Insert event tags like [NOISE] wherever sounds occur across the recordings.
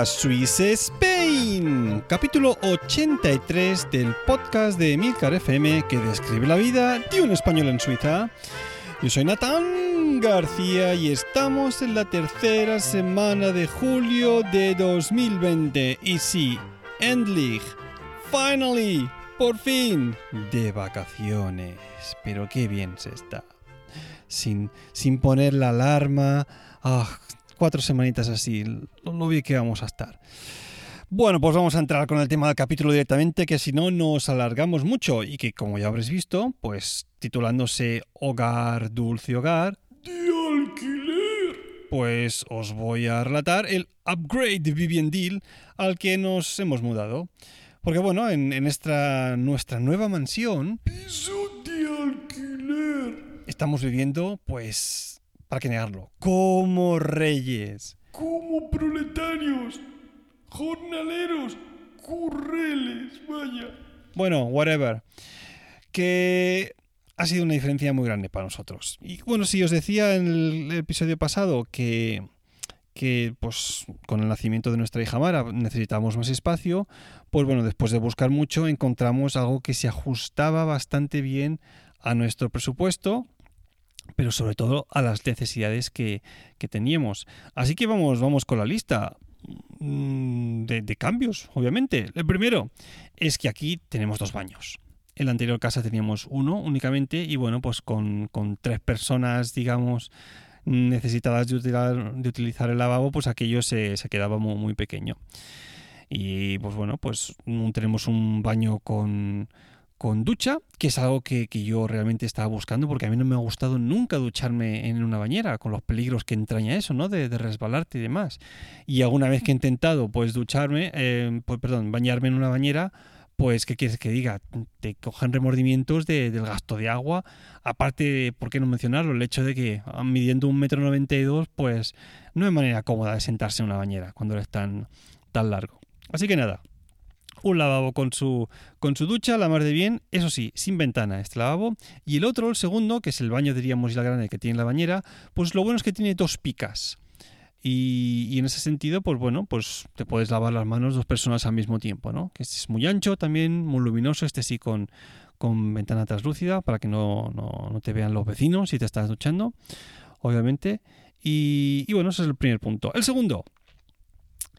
A Swiss Spain, capítulo 83 del podcast de Milcar FM que describe la vida de un español en Suiza. Yo soy Natán García y estamos en la tercera semana de julio de 2020. Y sí, endlich, finally, por fin, de vacaciones. Pero qué bien se está. Sin, sin poner la alarma. Ah, cuatro semanitas así, lo bien que vamos a estar. Bueno, pues vamos a entrar con el tema del capítulo directamente, que si no nos alargamos mucho y que como ya habréis visto, pues titulándose Hogar, Dulce Hogar, de alquiler, pues os voy a relatar el upgrade de Vivian Deal al que nos hemos mudado. Porque bueno, en, en esta, nuestra nueva mansión... Piso de alquiler. Estamos viviendo, pues, para que negarlo, como reyes. Como proletarios, jornaleros, curreles, vaya. Bueno, whatever. Que ha sido una diferencia muy grande para nosotros. Y bueno, si os decía en el episodio pasado que, que pues con el nacimiento de nuestra hija Mara necesitábamos más espacio, pues bueno, después de buscar mucho encontramos algo que se ajustaba bastante bien a nuestro presupuesto pero sobre todo a las necesidades que, teníamos. Así que vamos, vamos con la lista mm, de, cambios, obviamente. El primero es que aquí tenemos dos baños. En la anterior casa teníamos uno únicamente y bueno, pues con, tres personas, digamos, necesitadas de utilizar, de utilizar el lavabo, pues aquello se, se quedaba muy, muy pequeño. Y pues bueno, pues tenemos un baño con con ducha, que es algo que, yo realmente estaba buscando porque a mí no me ha gustado nunca ducharme en una bañera, con los peligros que entraña eso, ¿no? De, resbalarte y demás. Y alguna vez que he intentado, pues ducharme, eh, pues, perdón, bañarme en una bañera, pues, ¿qué quieres que diga? Te cogen remordimientos del gasto de agua. Aparte, ¿por qué no mencionarlo? El hecho de que ah, midiendo un metro noventa y dos, pues no hay manera cómoda de sentarse en una bañera cuando es tan, tan largo. Así que nada, un lavabo con su, con su ducha, la mar de bien, eso sí, sin ventana este lavabo. Y el otro, el segundo, que es el baño, diríamos, y la grande que tiene la bañera, pues lo bueno es que tiene dos picas. Y, en ese sentido, pues bueno, pues te puedes lavar las manos dos personas al mismo tiempo, ¿no? Que este es muy ancho también, muy luminoso, este sí con, con ventana translúcida para que no, te vean los vecinos si te estás duchando, obviamente. Y, bueno, ese es el primer punto. El segundo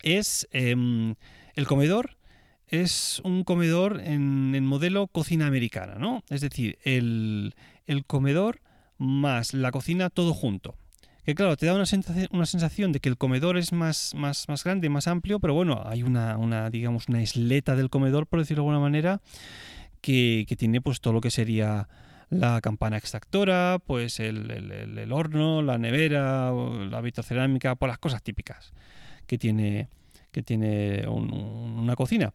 es em, el comedor es un comedor en, modelo cocina americana, ¿no? Es decir, el, comedor más la cocina todo junto. Que claro, te da una sensación, de que el comedor es más, más, más grande, más amplio, pero bueno, hay una, una, digamos, una isleta del comedor, por decirlo de alguna manera, que, tiene pues todo lo que sería la campana extractora, pues el, el horno, la nevera, la vitrocerámica, pues las cosas típicas que tiene, que tiene una cocina.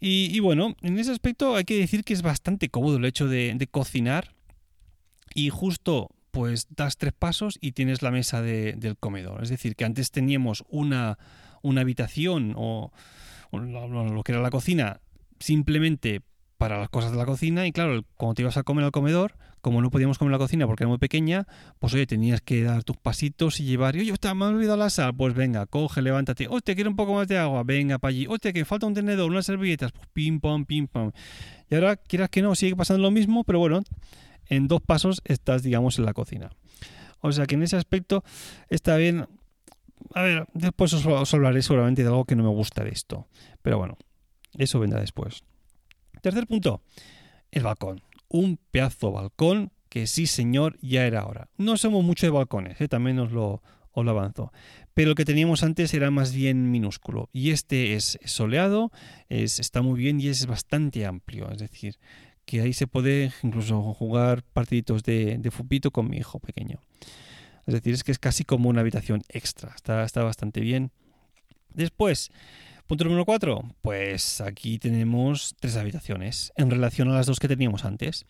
Y, bueno, en ese aspecto hay que decir que es bastante cómodo el hecho de, cocinar y justo pues das tres pasos y tienes la mesa del comedor. Es decir, que antes teníamos una, una habitación o, o lo que era la cocina simplemente para las cosas de la cocina y claro, cuando te ibas a comer al comedor, como no podíamos comer en la cocina porque era muy pequeña, pues oye, tenías que dar tus pasitos y llevar, y oye, me he olvidado la sal, pues venga, coge, levántate, te quiero un poco más de agua, venga para allí, hostia, que falta un tenedor, unas servilletas, pues pim, pam, pim, pam. Y ahora, quieras que no, sigue pasando lo mismo, pero bueno, en dos pasos estás, digamos, en la cocina. O sea que en ese aspecto está bien. A ver, después os hablaré seguramente de algo que no me gusta de esto. Pero bueno, eso vendrá después. Tercer punto, el balcón. Un pedazo balcón que sí, señor, ya era hora. No somos mucho de balcones, ¿eh? también os lo, os lo avanzo. Pero el que teníamos antes era más bien minúsculo. Y este es soleado, es, está muy bien y es bastante amplio. Es decir, que ahí se puede incluso jugar partiditos de, de fupito con mi hijo pequeño. Es decir, es que es casi como una habitación extra. Está, está bastante bien. Después, Punto número 4. Pues aquí tenemos tres habitaciones en relación a las dos que teníamos antes.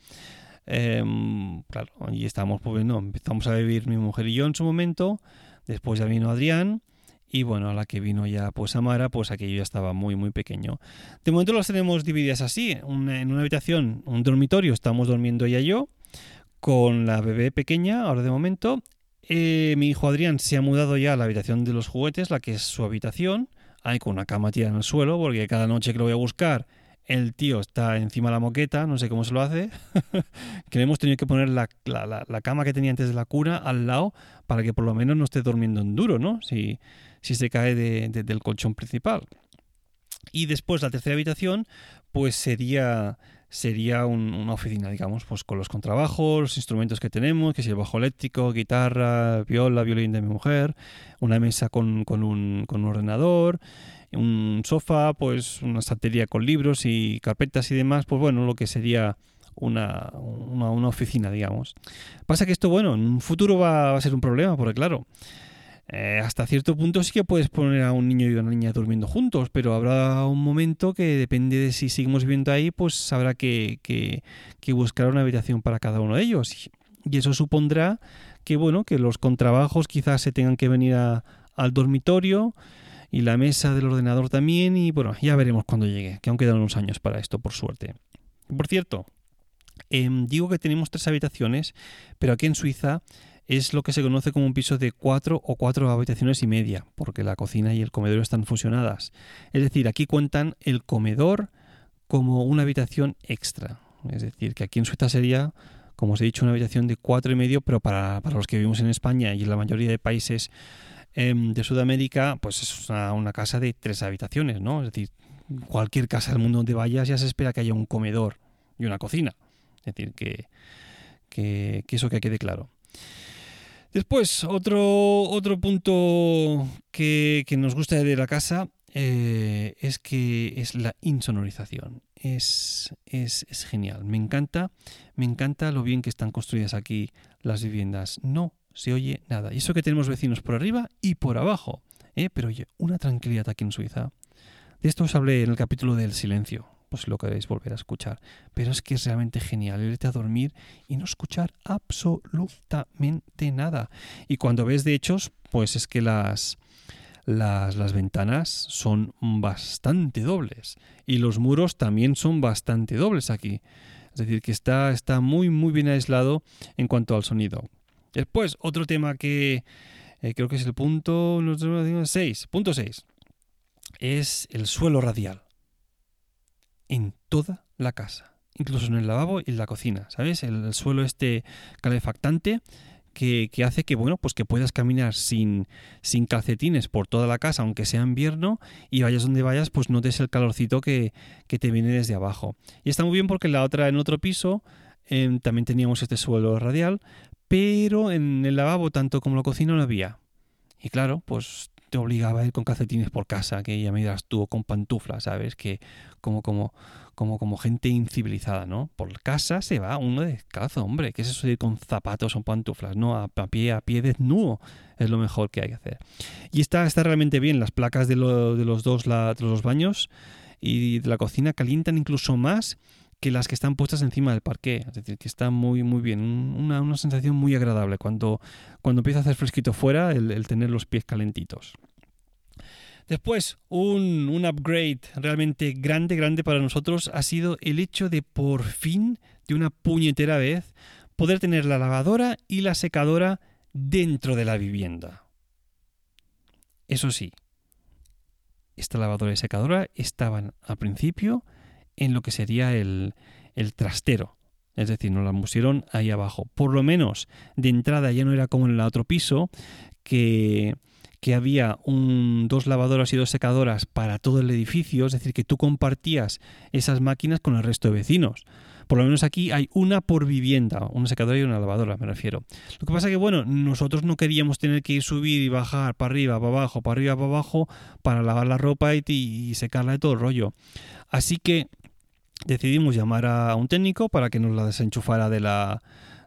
Em, claro, y estamos, pues, empezamos a vivir mi mujer y yo en su momento. Después ya vino Adrián. Y bueno, a la que vino ya pues Amara, pues aquello ya estaba muy muy pequeño. De momento las tenemos divididas así. en una habitación, un dormitorio, estamos durmiendo ella y yo. Con la bebé pequeña, ahora de momento. Eh, mi hijo Adrián se ha mudado ya a la habitación de los juguetes, la que es su habitación con una cama tirada en el suelo, porque cada noche que lo voy a buscar, el tío está encima de la moqueta, no sé cómo se lo hace, [LAUGHS] que hemos tenido que poner la, cama que tenía antes de la cuna al lado para que por lo menos no esté durmiendo en duro, ¿no? Si, si se cae del colchón principal. Y después la tercera habitación, pues sería sería una oficina, digamos, pues con los contrabajos, los instrumentos que tenemos, que es el bajo eléctrico, guitarra, viola, violín de mi mujer, una mesa con, con, un, con un ordenador, un sofá, pues una estantería con libros y carpetas y demás, pues bueno, lo que sería una, una, oficina, digamos. Pasa que esto, bueno, en un futuro va, a ser un problema, porque claro, eh, hasta cierto punto sí que puedes poner a un niño y una niña durmiendo juntos, pero habrá un momento que depende de si seguimos viviendo ahí, pues habrá que, que, que buscar una habitación para cada uno de ellos. Y eso supondrá que, bueno, que los contrabajos quizás se tengan que venir al dormitorio y la mesa del ordenador también y bueno, ya veremos cuando llegue, que aún quedan unos años para esto, por suerte. Por cierto, em, digo que tenemos tres habitaciones, pero aquí en Suiza es lo que se conoce como un piso de cuatro o cuatro habitaciones y media, porque la cocina y el comedor están fusionadas. Es decir, aquí cuentan el comedor como una habitación extra. Es decir, que aquí en Suiza sería, como os he dicho, una habitación de cuatro y medio, pero para, para los que vivimos en España y en la mayoría de países Em, de Sudamérica, pues es una, casa de tres habitaciones, ¿no? Es decir, cualquier casa del mundo donde vayas ya se espera que haya un comedor y una cocina. Es decir, que, que, eso que quede claro. Después, otro, otro punto que, nos gusta de la casa eh, es que es la insonorización. Es, es, es, genial. Me encanta, me encanta lo bien que están construidas aquí las viviendas. No se oye nada. Y eso que tenemos vecinos por arriba y por abajo. ¿eh? Pero oye, una tranquilidad aquí en Suiza. De esto os hablé en el capítulo del silencio, pues lo queréis volver a escuchar. Pero es que es realmente genial irte a dormir y no escuchar absolutamente nada. Y cuando ves de hechos, pues es que las, las, las, ventanas son bastante dobles. Y los muros también son bastante dobles aquí. Es decir, que está, está muy, muy bien aislado en cuanto al sonido. Después, otro tema que eh, creo que es el punto 6, punto 6, es el suelo radial. En toda la casa, incluso en el lavabo y en la cocina, ¿sabes? El, suelo este calefactante que, hace que, bueno, pues que puedas caminar sin, sin calcetines por toda la casa, aunque sea invierno, y vayas donde vayas, pues notes el calorcito que, que te viene desde abajo. Y está muy bien porque en la otra, en otro piso, em, también teníamos este suelo radial, pero en el lavabo, tanto como la cocina, no había. Y claro, pues te obligaba a ir con calcetines por casa, que ya me dirás tú, con pantuflas, ¿sabes? Que como, como, como, como gente incivilizada, ¿no? Por casa se va uno descalzo, hombre. ¿Qué es eso de ir con zapatos o pantuflas? No, a, pie, a pie desnudo es lo mejor que hay que hacer. Y está, está realmente bien. Las placas de, de los dos de los baños y de la cocina calientan incluso más que las que están puestas encima del parqué. Es decir, que está muy, muy bien. Una, una sensación muy agradable cuando, cuando empieza a hacer fresquito fuera el, tener los pies calentitos. Después, un, un, upgrade realmente grande, grande para nosotros ha sido el hecho de por fin, de una puñetera vez, poder tener la lavadora y la secadora dentro de la vivienda. Eso sí, esta lavadora y secadora estaban al principio en lo que sería el, trastero. Es decir, nos la pusieron ahí abajo. Por lo menos de entrada ya no era como en el otro piso, que, que había un, dos lavadoras y dos secadoras para todo el edificio, es decir, que tú compartías esas máquinas con el resto de vecinos. Por lo menos aquí hay una por vivienda, una secadora y una lavadora, me refiero. Lo que pasa que, bueno, nosotros no queríamos tener que ir subir y bajar para arriba, para abajo, para arriba, para abajo, para lavar la ropa y, secarla de todo el rollo. Así que decidimos llamar a un técnico para que nos la desenchufara de la,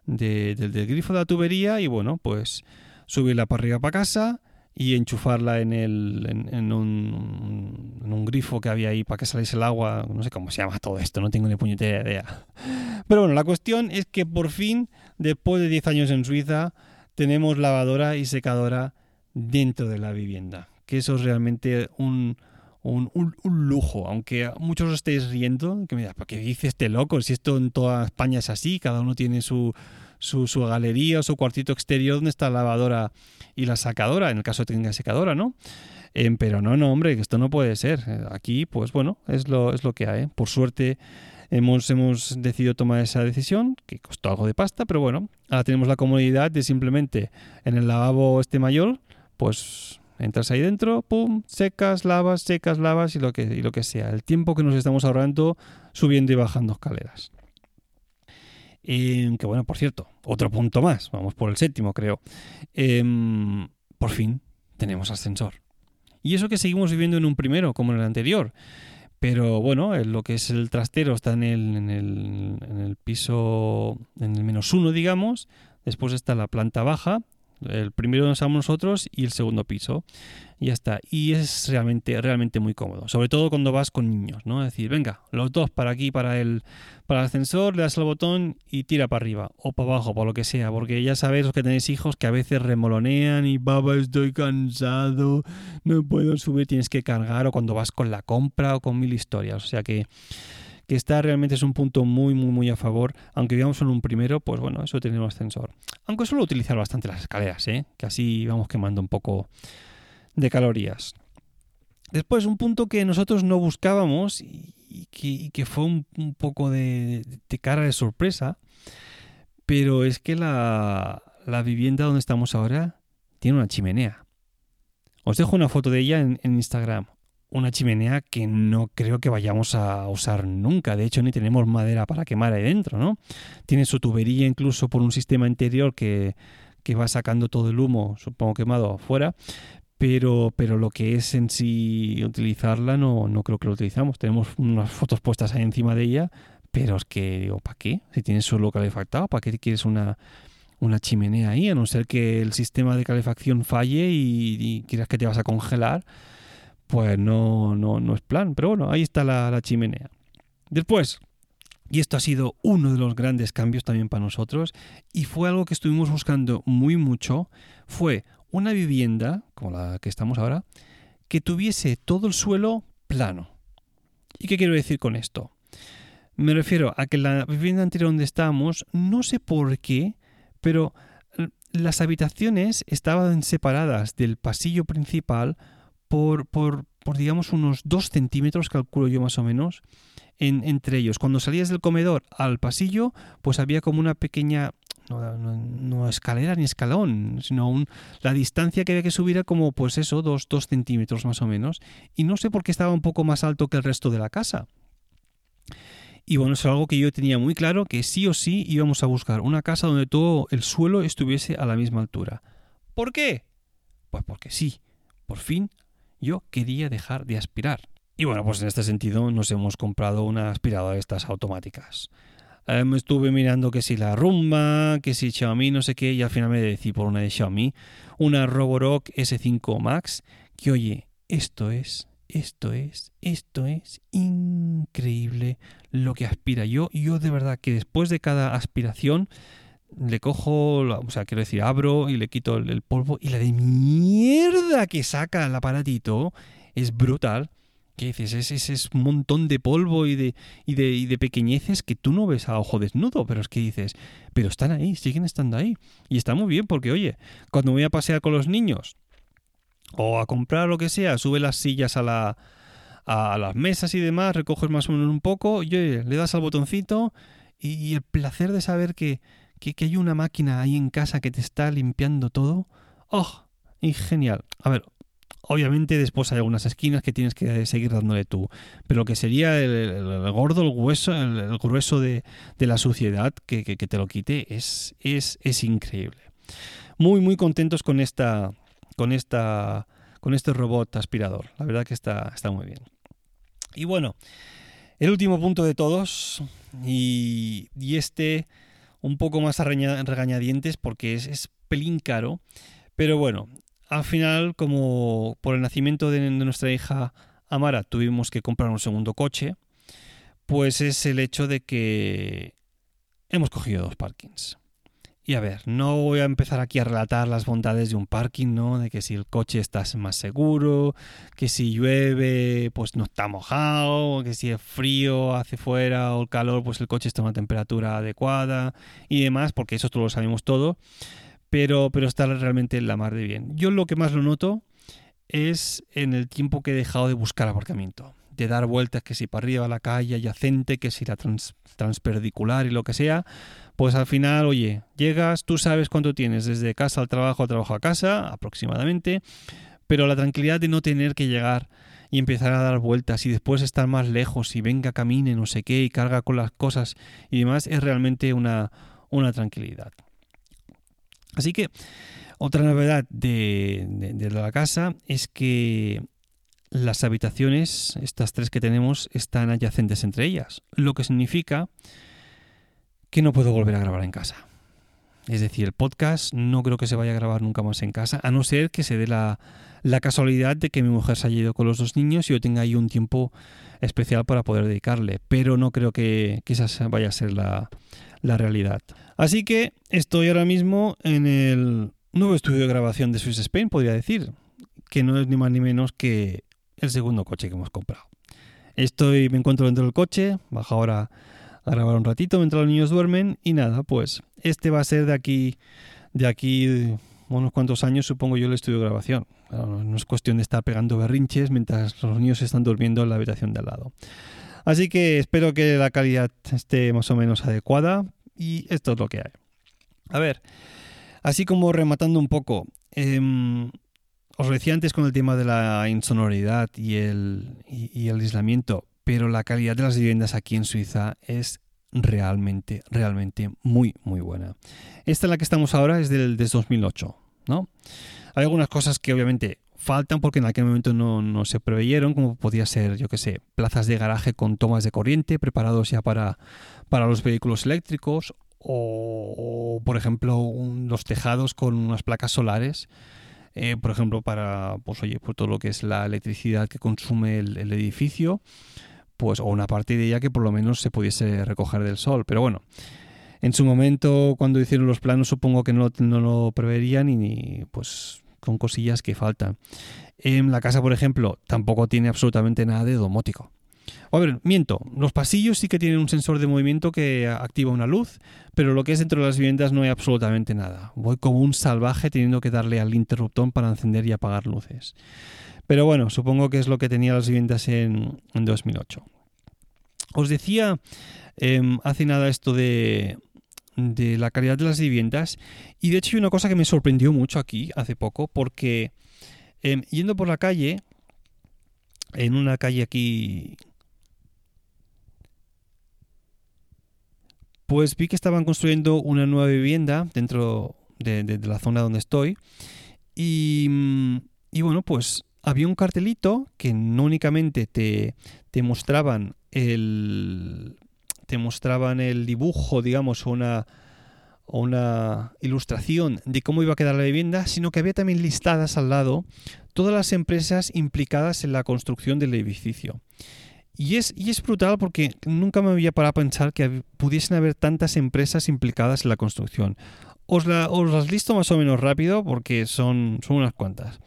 del grifo de la tubería y bueno, pues subirla para arriba para casa y enchufarla en, el, en, un, grifo que había ahí para que saliese el agua. No sé cómo se llama todo esto, no tengo ni puñetera idea. Pero bueno, la cuestión es que por fin, después de 10 años en Suiza, tenemos lavadora y secadora dentro de la vivienda. Que eso es realmente un, un, lujo, aunque muchos os estéis riendo, que me digan, qué dice este loco? Si esto en toda España es así, cada uno tiene su, su, galería o su cuartito exterior donde está la lavadora y la sacadora, en el caso de que tenga secadora, ¿no? Em, pero no, no, hombre, que esto no puede ser. Aquí, pues bueno, es lo, es lo que hay. Por suerte hemos, hemos decidido tomar esa decisión, que costó algo de pasta, pero bueno, ahora tenemos la comodidad de simplemente en el lavabo este mayor, pues entras ahí dentro, pum, secas, lavas, secas, lavas y lo que, y lo que sea. El tiempo que nos estamos ahorrando subiendo y bajando escaleras. Em, que bueno, por cierto, otro punto más, vamos por el séptimo creo. Em, por fin tenemos ascensor. Y eso que seguimos viviendo en un primero, como en el anterior. Pero bueno, lo que es el trastero está en el, en el piso, en el menos uno, digamos. Después está la planta baja, el primero donde estamos nosotros y el segundo piso. Y ya está. Y es realmente, realmente muy cómodo. Sobre todo cuando vas con niños, ¿no? Es decir, venga, los dos para aquí, para el, para el ascensor, le das el botón y tira para arriba. O para abajo, por lo que sea. Porque ya sabéis los que tenéis hijos que a veces remolonean y baba, estoy cansado, no puedo subir, tienes que cargar. O cuando vas con la compra o con mil historias. O sea que que está realmente es un punto muy, muy, muy a favor. Aunque vivamos en un primero, pues bueno, eso tenemos ascensor. Aunque suelo utilizar bastante las escaleras, ¿eh? que así vamos quemando un poco de calorías. Después, un punto que nosotros no buscábamos y que, fue un, poco de, cara de sorpresa, pero es que la, vivienda donde estamos ahora tiene una chimenea. Os dejo una foto de ella en Instagram una chimenea que no creo que vayamos a usar nunca. De hecho, ni tenemos madera para quemar ahí dentro, ¿no? Tiene su tubería incluso por un sistema interior que, va sacando todo el humo, supongo quemado afuera. Pero, pero lo que es en sí utilizarla, no, no creo que lo utilizamos. Tenemos unas fotos puestas ahí encima de ella, pero es que digo, ¿para qué? Si tienes solo calefactado, ¿para qué quieres una, una chimenea ahí? A no ser que el sistema de calefacción falle y, y quieras que te vas a congelar pues no, no, no es plan. Pero bueno, ahí está la, chimenea. Después, y esto ha sido uno de los grandes cambios también para nosotros, y fue algo que estuvimos buscando muy mucho, fue una vivienda, como la que estamos ahora, que tuviese todo el suelo plano. ¿Y qué quiero decir con esto? Me refiero a que la vivienda anterior donde estábamos, no sé por qué, pero las habitaciones estaban separadas del pasillo principal por, por, por digamos, unos dos centímetros, calculo yo más o menos, en, entre ellos. Cuando salías del comedor al pasillo, pues había como una pequeña no, escalera ni escalón, sino un, la distancia que había que subir era como, pues eso, dos, dos centímetros más o menos. Y no sé por qué estaba un poco más alto que el resto de la casa. Y bueno, es algo que yo tenía muy claro, que sí o sí íbamos a buscar una casa donde todo el suelo estuviese a la misma altura. ¿Por qué? Pues porque sí, por fin yo quería dejar de aspirar. Y bueno, pues en este sentido nos hemos comprado una aspiradora de estas automáticas. Me estuve mirando que si la Rumba, que si Xiaomi, no sé qué, y al final me decidí por una de Xiaomi, una Roborock S5 Max, que oye, esto es, esto es, esto es increíble lo que aspira. Yo, yo de verdad que después de cada aspiración le cojo, o sea, quiero decir, abro y le quito el, polvo y la de mierda que saca el aparatito es brutal. ¿Qué dices? Es, es, un montón de polvo y de, y, de, y de pequeñeces que tú no ves a ojo desnudo, pero es que dices, pero están ahí, siguen estando ahí. Y está muy bien porque, oye, cuando voy a pasear con los niños o a comprar lo que sea, sube las sillas a, la, a las mesas y demás, recoges más o menos un poco, y le das al botoncito y el placer de saber que, que, hay una máquina ahí en casa que te está limpiando todo. ¡Oh! Y genial. A ver, obviamente después hay algunas esquinas que tienes que seguir dándole tú. Pero lo que sería el, gordo, el hueso, el, grueso de, la suciedad que, te lo quite es, es, es increíble. Muy, muy contentos con esta. con esta. con este robot aspirador. La verdad que está, está muy bien. Y bueno, el último punto de todos. Y, y este un poco más a regañadientes porque es, es pelín caro. Pero bueno, al final, como por el nacimiento de, nuestra hija Amara tuvimos que comprar un segundo coche, pues es el hecho de que hemos cogido dos parkings. Y a ver, no voy a empezar aquí a relatar las bondades de un parking, ¿no? De que si el coche está más seguro, que si llueve, pues no está mojado, que si es frío, hace fuera o el calor, pues el coche está a una temperatura adecuada y demás, porque eso lo sabemos todo. Pero, pero está realmente en la mar de bien. Yo lo que más lo noto es en el tiempo que he dejado de buscar aparcamiento, de dar vueltas que si para arriba la calle adyacente, que si la transperdicular y lo que sea, pues al final, oye, llegas, tú sabes cuánto tienes desde casa al trabajo, trabajo a casa, aproximadamente, pero la tranquilidad de no tener que llegar y empezar a dar vueltas y después estar más lejos y venga, camine, no sé qué, y carga con las cosas y demás, es realmente una, una tranquilidad. Así que otra novedad de, de, la casa es que las habitaciones, estas tres que tenemos, están adyacentes entre ellas, lo que significa que no puedo volver a grabar en casa. Es decir, el podcast no creo que se vaya a grabar nunca más en casa, a no ser que se dé la, casualidad de que mi mujer se haya ido con los dos niños y yo tenga ahí un tiempo especial para poder dedicarle. Pero no creo que, esa vaya a ser la, la realidad. Así que estoy ahora mismo en el nuevo estudio de grabación de Swiss Spain, podría decir, que no es ni más ni menos que el segundo coche que hemos comprado. Estoy, me encuentro dentro del coche, bajo ahora a grabar un ratito mientras los niños duermen y nada, pues este va a ser de aquí, de aquí unos cuantos años, supongo yo, el estudio de grabación. no es cuestión de estar pegando berrinches mientras los niños están durmiendo en la habitación de al lado. Así que espero que la calidad esté más o menos adecuada y esto es lo que hay. A ver, así como rematando un poco, em, os decía antes con el tema de la insonoridad y el, y el aislamiento, pero la calidad de las viviendas aquí en Suiza es realmente, realmente muy, muy buena. Esta en la que estamos ahora es del 2008, ¿no? Hay algunas cosas que obviamente faltan porque en aquel momento no, se preveyeron, como podía ser, yo que sé, plazas de garaje con tomas de corriente preparados ya para, para los vehículos eléctricos o, por ejemplo, los tejados con unas placas solares. Eh, por ejemplo, para pues, oye, por todo lo que es la electricidad que consume el, el edificio pues, o una parte de ella que por lo menos se pudiese recoger del sol. Pero bueno, en su momento, cuando hicieron los planos, supongo que no, no lo preverían y ni, pues con cosillas que faltan. En la casa, por ejemplo, tampoco tiene absolutamente nada de domótico. A ver, miento, los pasillos sí que tienen un sensor de movimiento que activa una luz, pero lo que es dentro de las viviendas no hay absolutamente nada. Voy como un salvaje teniendo que darle al interruptor para encender y apagar luces. Pero bueno, supongo que es lo que tenía las viviendas en, 2008. Os decía em, hace nada esto de, la calidad de las viviendas y de hecho hay una cosa que me sorprendió mucho aquí hace poco porque em, yendo por la calle, en una calle aquí pues vi que estaban construyendo una nueva vivienda dentro de, la zona donde estoy. Y, y, bueno, pues había un cartelito que no únicamente te, te mostraban el te mostraban el dibujo, digamos, una una ilustración de cómo iba a quedar la vivienda, sino que había también listadas al lado todas las empresas implicadas en la construcción del edificio. Y es, y es brutal porque nunca me había parado a pensar que pudiesen haber tantas empresas implicadas en la construcción. Os, la, las listo más o menos rápido porque son, son unas cuantas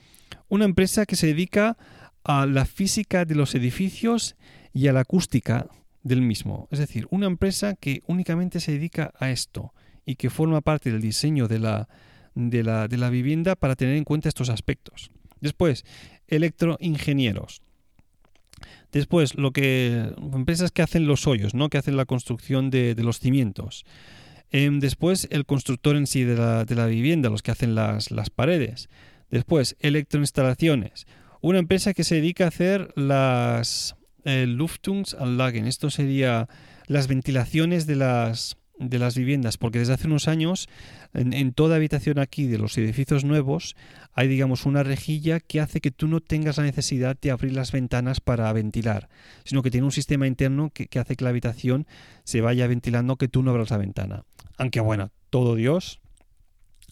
una empresa que se dedica a la física de los edificios y a la acústica del mismo. Es decir, una empresa que únicamente se dedica a esto y que forma parte del diseño de la, de la, vivienda para tener en cuenta estos aspectos. Después, electroingenieros. Después, lo que empresas que hacen los hoyos, ¿no? que hacen la construcción de, los cimientos. Em, después, el constructor en sí de la, vivienda, los que hacen las, las paredes. Después, electroinstalaciones. Una empresa que se dedica a hacer las eh. Esto sería las ventilaciones de las, de las viviendas, porque desde hace unos años en, toda habitación aquí de los edificios nuevos hay, digamos, una rejilla que hace que tú no tengas la necesidad de abrir las ventanas para ventilar, sino que tiene un sistema interno que, hace que la habitación se vaya ventilando, que tú no abras la ventana. Aunque bueno, todo Dios,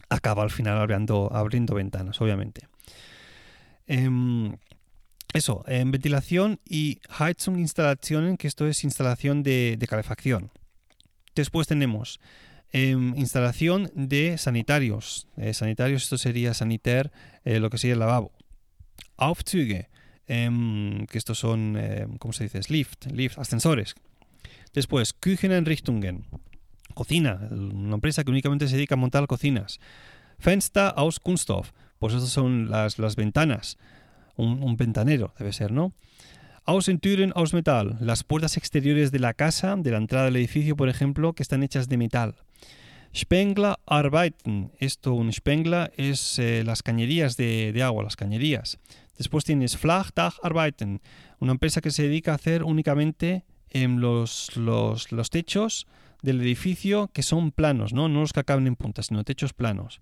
acaba al final abriendo, abriendo ventanas, obviamente. Em, eso, en ventilación y Heizung que esto es instalación de, calefacción. Después tenemos em, instalación de sanitarios. Eh, sanitarios, esto sería saniter, eh, lo que sería el lavabo. Aufzüge, em, que estos son, ¿cómo se dice? Lift, lift, ascensores. Después, Kücheneinrichtungen, Cocina, una empresa que únicamente se dedica a montar cocinas. Fenster aus Kunststoff, pues estas son las, las ventanas. un ventanero, debe ser, ¿no? Außentüren aus Metall, las puertas exteriores de la casa, de la entrada del edificio, por ejemplo, que están hechas de metal. Spengler Arbeiten, esto un Spengler es eh, las cañerías de, de, agua, las cañerías. Después tienes Flachdach Arbeiten, una empresa que se dedica a hacer únicamente en los, los, los, techos del edificio que son planos, ¿no? no los que acaban en punta, sino techos planos.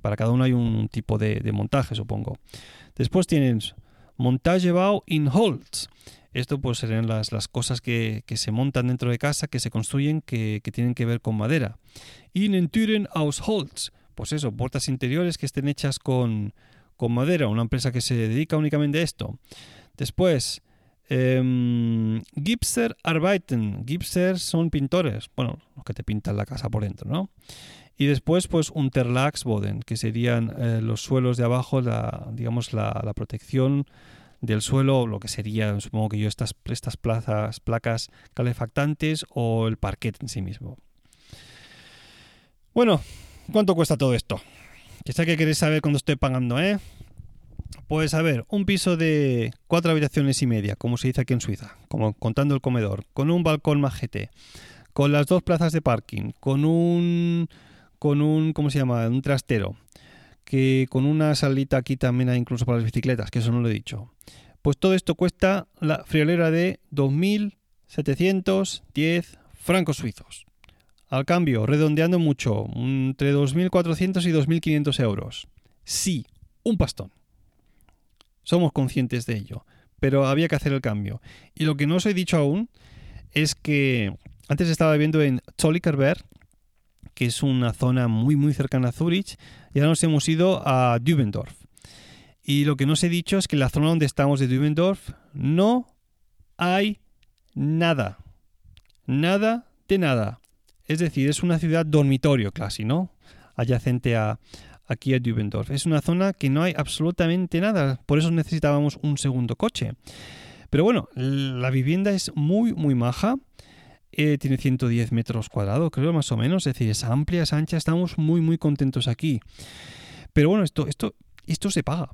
Para cada uno hay un tipo de, de montaje, supongo. Después tienes Montagebau in Holz. Esto pues serían las, las cosas que, que, se montan dentro de casa, que se construyen, que, que tienen que ver con madera. In Türen aus Holz. Pues eso, puertas interiores que estén hechas con, con madera, una empresa que se dedica únicamente a esto. Después, eh, Gipser Arbeiten. Gipser son pintores, bueno, los que te pintan la casa por dentro, ¿no? Y después, pues, Unterlagsboden, que serían eh, los suelos de abajo, la, digamos, la, protección del suelo, lo que sería, supongo que yo, estas, estas plazas, placas calefactantes o el parquet en sí mismo. Bueno, ¿cuánto cuesta todo esto? Que sé que queréis saber cuándo estoy pagando, ¿eh? Pues a ver, un piso de cuatro habitaciones y media, como se dice aquí en Suiza, como contando el comedor, con un balcón majete, con las dos plazas de parking, con un con un, ¿cómo se llama? Un trastero, que con una salita aquí también incluso para las bicicletas, que eso no lo he dicho. Pues todo esto cuesta la friolera de 2.710 francos suizos. Al cambio, redondeando mucho, entre 2.400 y 2.500 euros. Sí, un pastón. Somos conscientes de ello, pero había que hacer el cambio. Y lo que no os he dicho aún es que antes estaba viendo en Zollikerberg, que es una zona muy muy cercana a Zurich, y ahora nos hemos ido a Dübendorf. Y lo que no he dicho es que en la zona donde estamos de Dübendorf no hay nada. Nada de nada. Es decir, es una ciudad dormitorio casi, ¿no? Adyacente a aquí a Dübendorf. Es una zona que no hay absolutamente nada. Por eso necesitábamos un segundo coche. Pero bueno, la vivienda es muy, muy maja. Eh, tiene 110 metros cuadrados, creo más o menos, es decir, es amplia, es ancha, estamos muy muy contentos aquí. Pero bueno, esto, esto, esto se paga.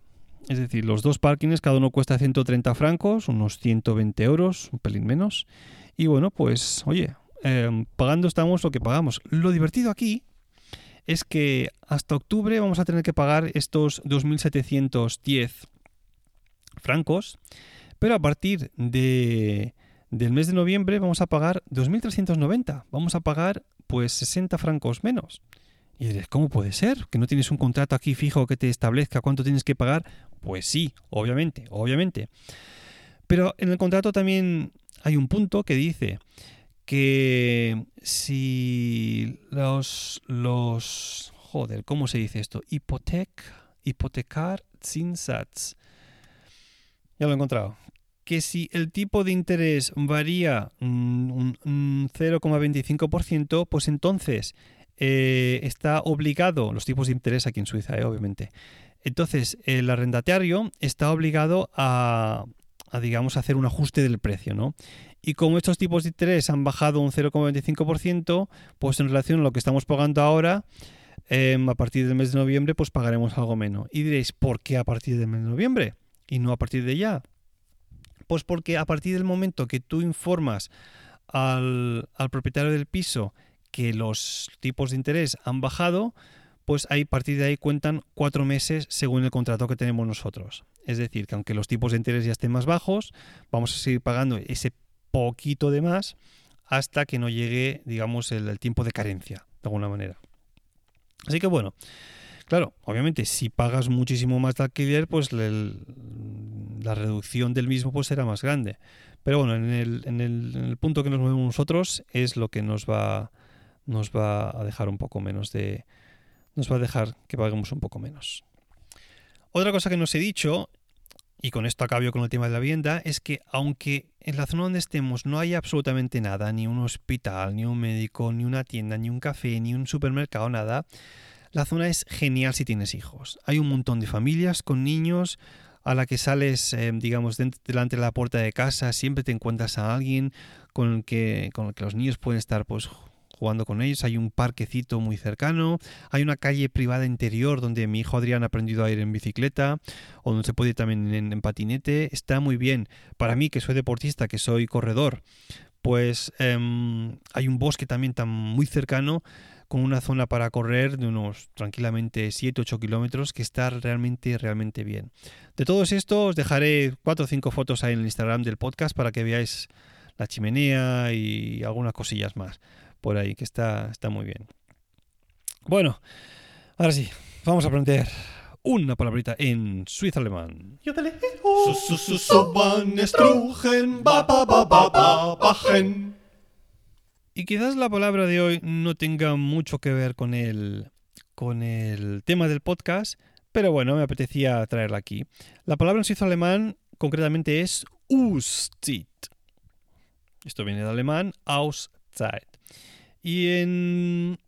Es decir, los dos parkings cada uno cuesta 130 francos, unos 120 euros, un pelín menos. Y bueno, pues oye, eh, pagando estamos lo que pagamos. Lo divertido aquí es que hasta octubre vamos a tener que pagar estos 2.710 francos, pero a partir de del mes de noviembre vamos a pagar 2.390. Vamos a pagar pues 60 francos menos. Y diréis, ¿cómo puede ser? ¿Que no tienes un contrato aquí fijo que te establezca cuánto tienes que pagar? Pues sí, obviamente, obviamente. Pero en el contrato también hay un punto que dice que si los, los joder, ¿cómo se dice esto? Hipotec, hipotecar Zinsatz. Ya lo he encontrado que si el tipo de interés varía un, 0,25%, pues entonces eh, está obligado, los tipos de interés aquí en Suiza, eh, obviamente, entonces el arrendatario está obligado a, a, digamos, hacer un ajuste del precio, ¿no? Y como estos tipos de interés han bajado un 0,25%, pues en relación a lo que estamos pagando ahora, eh, a partir del mes de noviembre, pues pagaremos algo menos. Y diréis, ¿por qué a partir del mes de noviembre? Y no a partir de ya. Pues porque a partir del momento que tú informas al, propietario del piso que los tipos de interés han bajado, pues ahí, a partir de ahí cuentan cuatro meses según el contrato que tenemos nosotros. Es decir, que aunque los tipos de interés ya estén más bajos, vamos a seguir pagando ese poquito de más hasta que no llegue, digamos, el, el tiempo de carencia, de alguna manera. Así que bueno, claro, obviamente si pagas muchísimo más de alquiler, pues el, la reducción del mismo pues será más grande. Pero bueno, en el, en el, punto que nos movemos nosotros es lo que nos va, nos va a dejar un poco menos de... nos va a dejar que paguemos un poco menos. Otra cosa que nos he dicho, y con esto acabo con el tema de la vivienda, es que aunque en la zona donde estemos no haya absolutamente nada, ni un hospital, ni un médico, ni una tienda, ni un café, ni un supermercado, nada, la zona es genial si tienes hijos. Hay un montón de familias con niños, a la que sales, eh, digamos, delante de la puerta de casa, siempre te encuentras a alguien con el que, con el que los niños pueden estar pues jugando con ellos. Hay un parquecito muy cercano. Hay una calle privada interior donde mi hijo Adrián ha aprendido a ir en bicicleta o donde se puede ir también en, en patinete. Está muy bien. Para mí, que soy deportista, que soy corredor, pues em, hay un bosque también tan muy cercano con una zona para correr de unos tranquilamente 7-8 kilómetros que está realmente, realmente bien. De todos estos os dejaré 4 o 5 fotos ahí en el Instagram del podcast para que veáis la chimenea y algunas cosillas más por ahí, que está, está muy bien. Bueno, ahora sí, vamos a aprender una palabrita en suizo alemán. Y quizás la palabra de hoy no tenga mucho que ver con el, con el tema del podcast, pero bueno, me apetecía traerla aquí. La palabra en suizo alemán concretamente es Auszeit. Esto viene de alemán, Auszeit. Y en...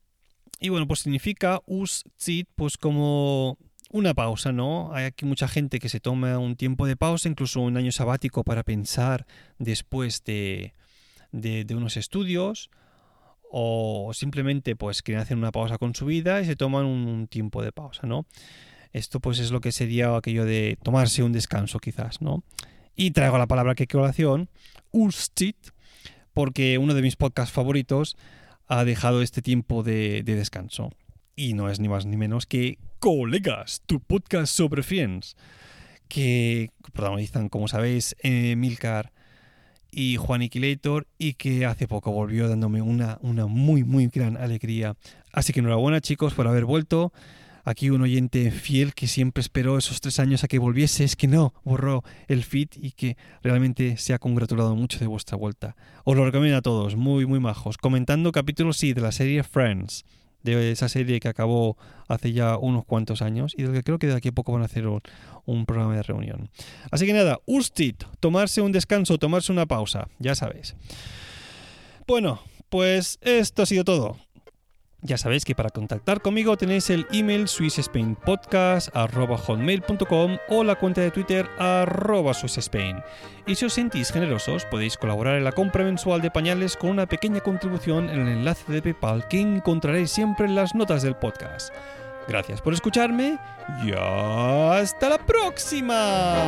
Y bueno, pues significa Auszeit, pues como una pausa, ¿no? Hay aquí mucha gente que se toma un tiempo de pausa, incluso un año sabático para pensar después de, de, de unos estudios o simplemente pues quieren hacer una pausa con su vida y se toman un, tiempo de pausa, ¿no? Esto pues es lo que sería aquello de tomarse un descanso quizás, ¿no? Y traigo la palabra que colación, Ustit, porque uno de mis podcasts favoritos ha dejado este tiempo de, de descanso. Y no es ni más ni menos que Colegas, tu podcast sobre Friends, que protagonizan, como sabéis, Milcar y Juan Iquilator y que hace poco volvió dándome una, una muy, muy gran alegría. Así que enhorabuena chicos por haber vuelto. Aquí un oyente fiel que siempre esperó esos tres años a que volviese, es que no, borró el feed y que realmente se ha congratulado mucho de vuestra vuelta. Os lo recomiendo a todos, muy, muy majos. Comentando capítulos, sí, de la serie Friends de esa serie que acabó hace ya unos cuantos años y del que creo que de aquí a poco van a hacer un, un programa de reunión. Así que nada, Ustit, tomarse un descanso, tomarse una pausa, ya sabéis. Bueno, pues esto ha sido todo. Ya sabéis que para contactar conmigo tenéis el email swissspainpodcast.com o la cuenta de Twitter arroba swissspain. Y si os sentís generosos, podéis colaborar en la compra mensual de pañales con una pequeña contribución en el enlace de PayPal que encontraréis siempre en las notas del podcast. Gracias por escucharme y hasta la próxima.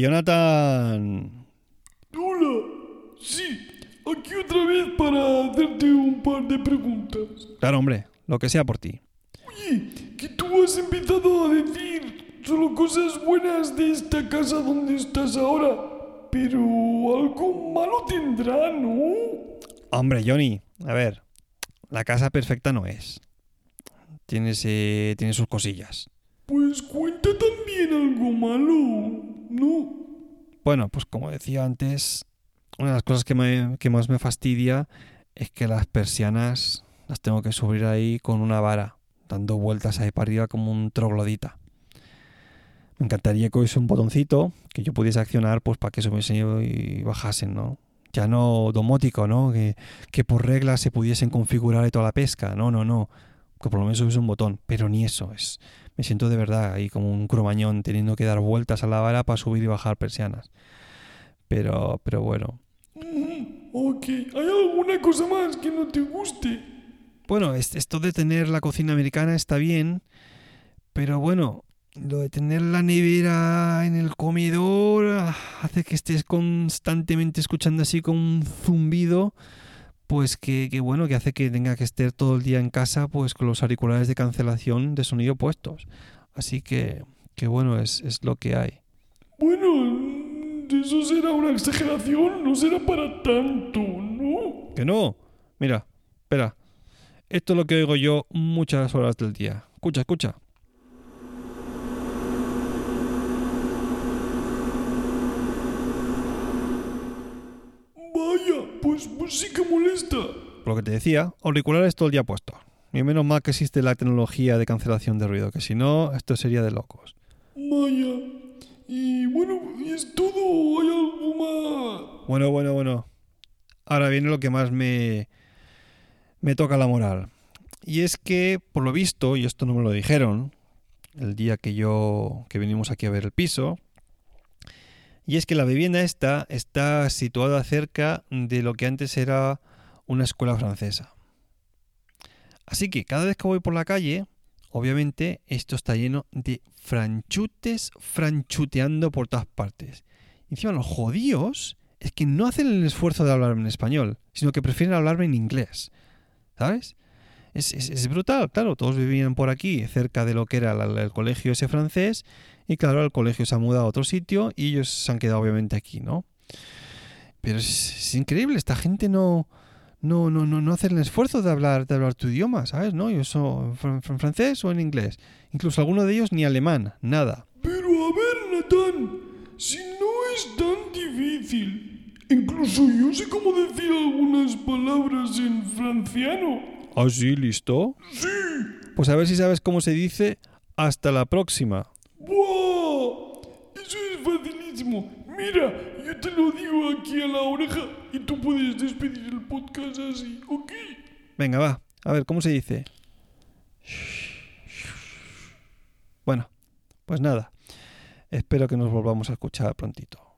Jonathan. Hola. Sí, aquí otra vez para hacerte un par de preguntas. Claro, hombre, lo que sea por ti. Oye, que tú has empezado a decir solo cosas buenas de esta casa donde estás ahora. Pero algo malo tendrá, ¿no? Hombre, Johnny, a ver, la casa perfecta no es. Tiene, eh, tiene sus cosillas. Pues cuenta también algo malo, ¿no? Bueno, pues como decía antes, una de las cosas que, más me fastidia es que las persianas las tengo que subir ahí con una vara, dando vueltas ahí para arriba como un troglodita. Me encantaría que hubiese un botoncito que yo pudiese accionar pues para que subiesen y bajasen, ¿no? Ya no domótico, ¿no? Que, por regla se pudiesen configurar y toda la pesca. No, no, no. Que por lo menos hubiese un botón. Pero ni eso. Es, me siento de verdad ahí como un cromañón teniendo que dar vueltas a la vara para subir y bajar persianas. Pero, pero bueno. Mm, ok, ¿hay alguna cosa más que no te guste? Bueno, esto de tener la cocina americana está bien, pero bueno, lo de tener la nevera en el comedor hace que estés constantemente escuchando así con un zumbido, pues que, que, bueno, que hace que tenga que estar todo el día en casa pues con los auriculares de cancelación de sonido puestos. Así que, que bueno, es, es lo que hay. Bueno, eso será una exageración, no será para tanto, ¿no? Que no. Mira, espera. Esto es lo que oigo yo muchas horas del día. Escucha, escucha. Que molesta. Lo que te decía, auriculares todo el día puestos. Y menos mal que existe la tecnología de cancelación de ruido, que si no, esto sería de locos. Vaya. Y bueno, ¿y es todo? ¿Hay algo más? Bueno, bueno, bueno. ahora viene lo que más me, me toca la moral. Y es que, por lo visto, y esto no me lo dijeron, el día que yo que venimos aquí a ver el piso, y es que la vivienda esta está situada cerca de lo que antes era una escuela francesa. Así que cada vez que voy por la calle, obviamente esto está lleno de franchutes franchuteando por todas partes. Encima los jodidos es que no hacen el esfuerzo de hablarme en español, sino que prefieren hablarme en inglés. ¿Sabes? Es, brutal, claro, todos vivían por aquí, cerca de lo que era el, colegio ese francés, y claro, el colegio se ha mudado a otro sitio y ellos se han quedado obviamente aquí, ¿no? Pero es, increíble, esta gente no, no, no, no, no hace el esfuerzo de hablar, de hablar tu idioma, ¿sabes? ¿No? Yo soy francés o en inglés. Incluso alguno de ellos ni alemán, nada. Pero a ver, Natán, si no es tan difícil. Incluso yo sé cómo decir algunas palabras en franciano. ¿Ah, sí? ¿Listo? Sí. Pues a ver si sabes cómo se dice hasta la próxima. ¡Buah! Eso es facilísimo. Mira, yo te lo digo aquí a la oreja y tú puedes despedir el podcast así, ¿ok? Venga, va. A ver, ¿cómo se dice? Bueno, pues nada. Espero que nos volvamos a escuchar prontito.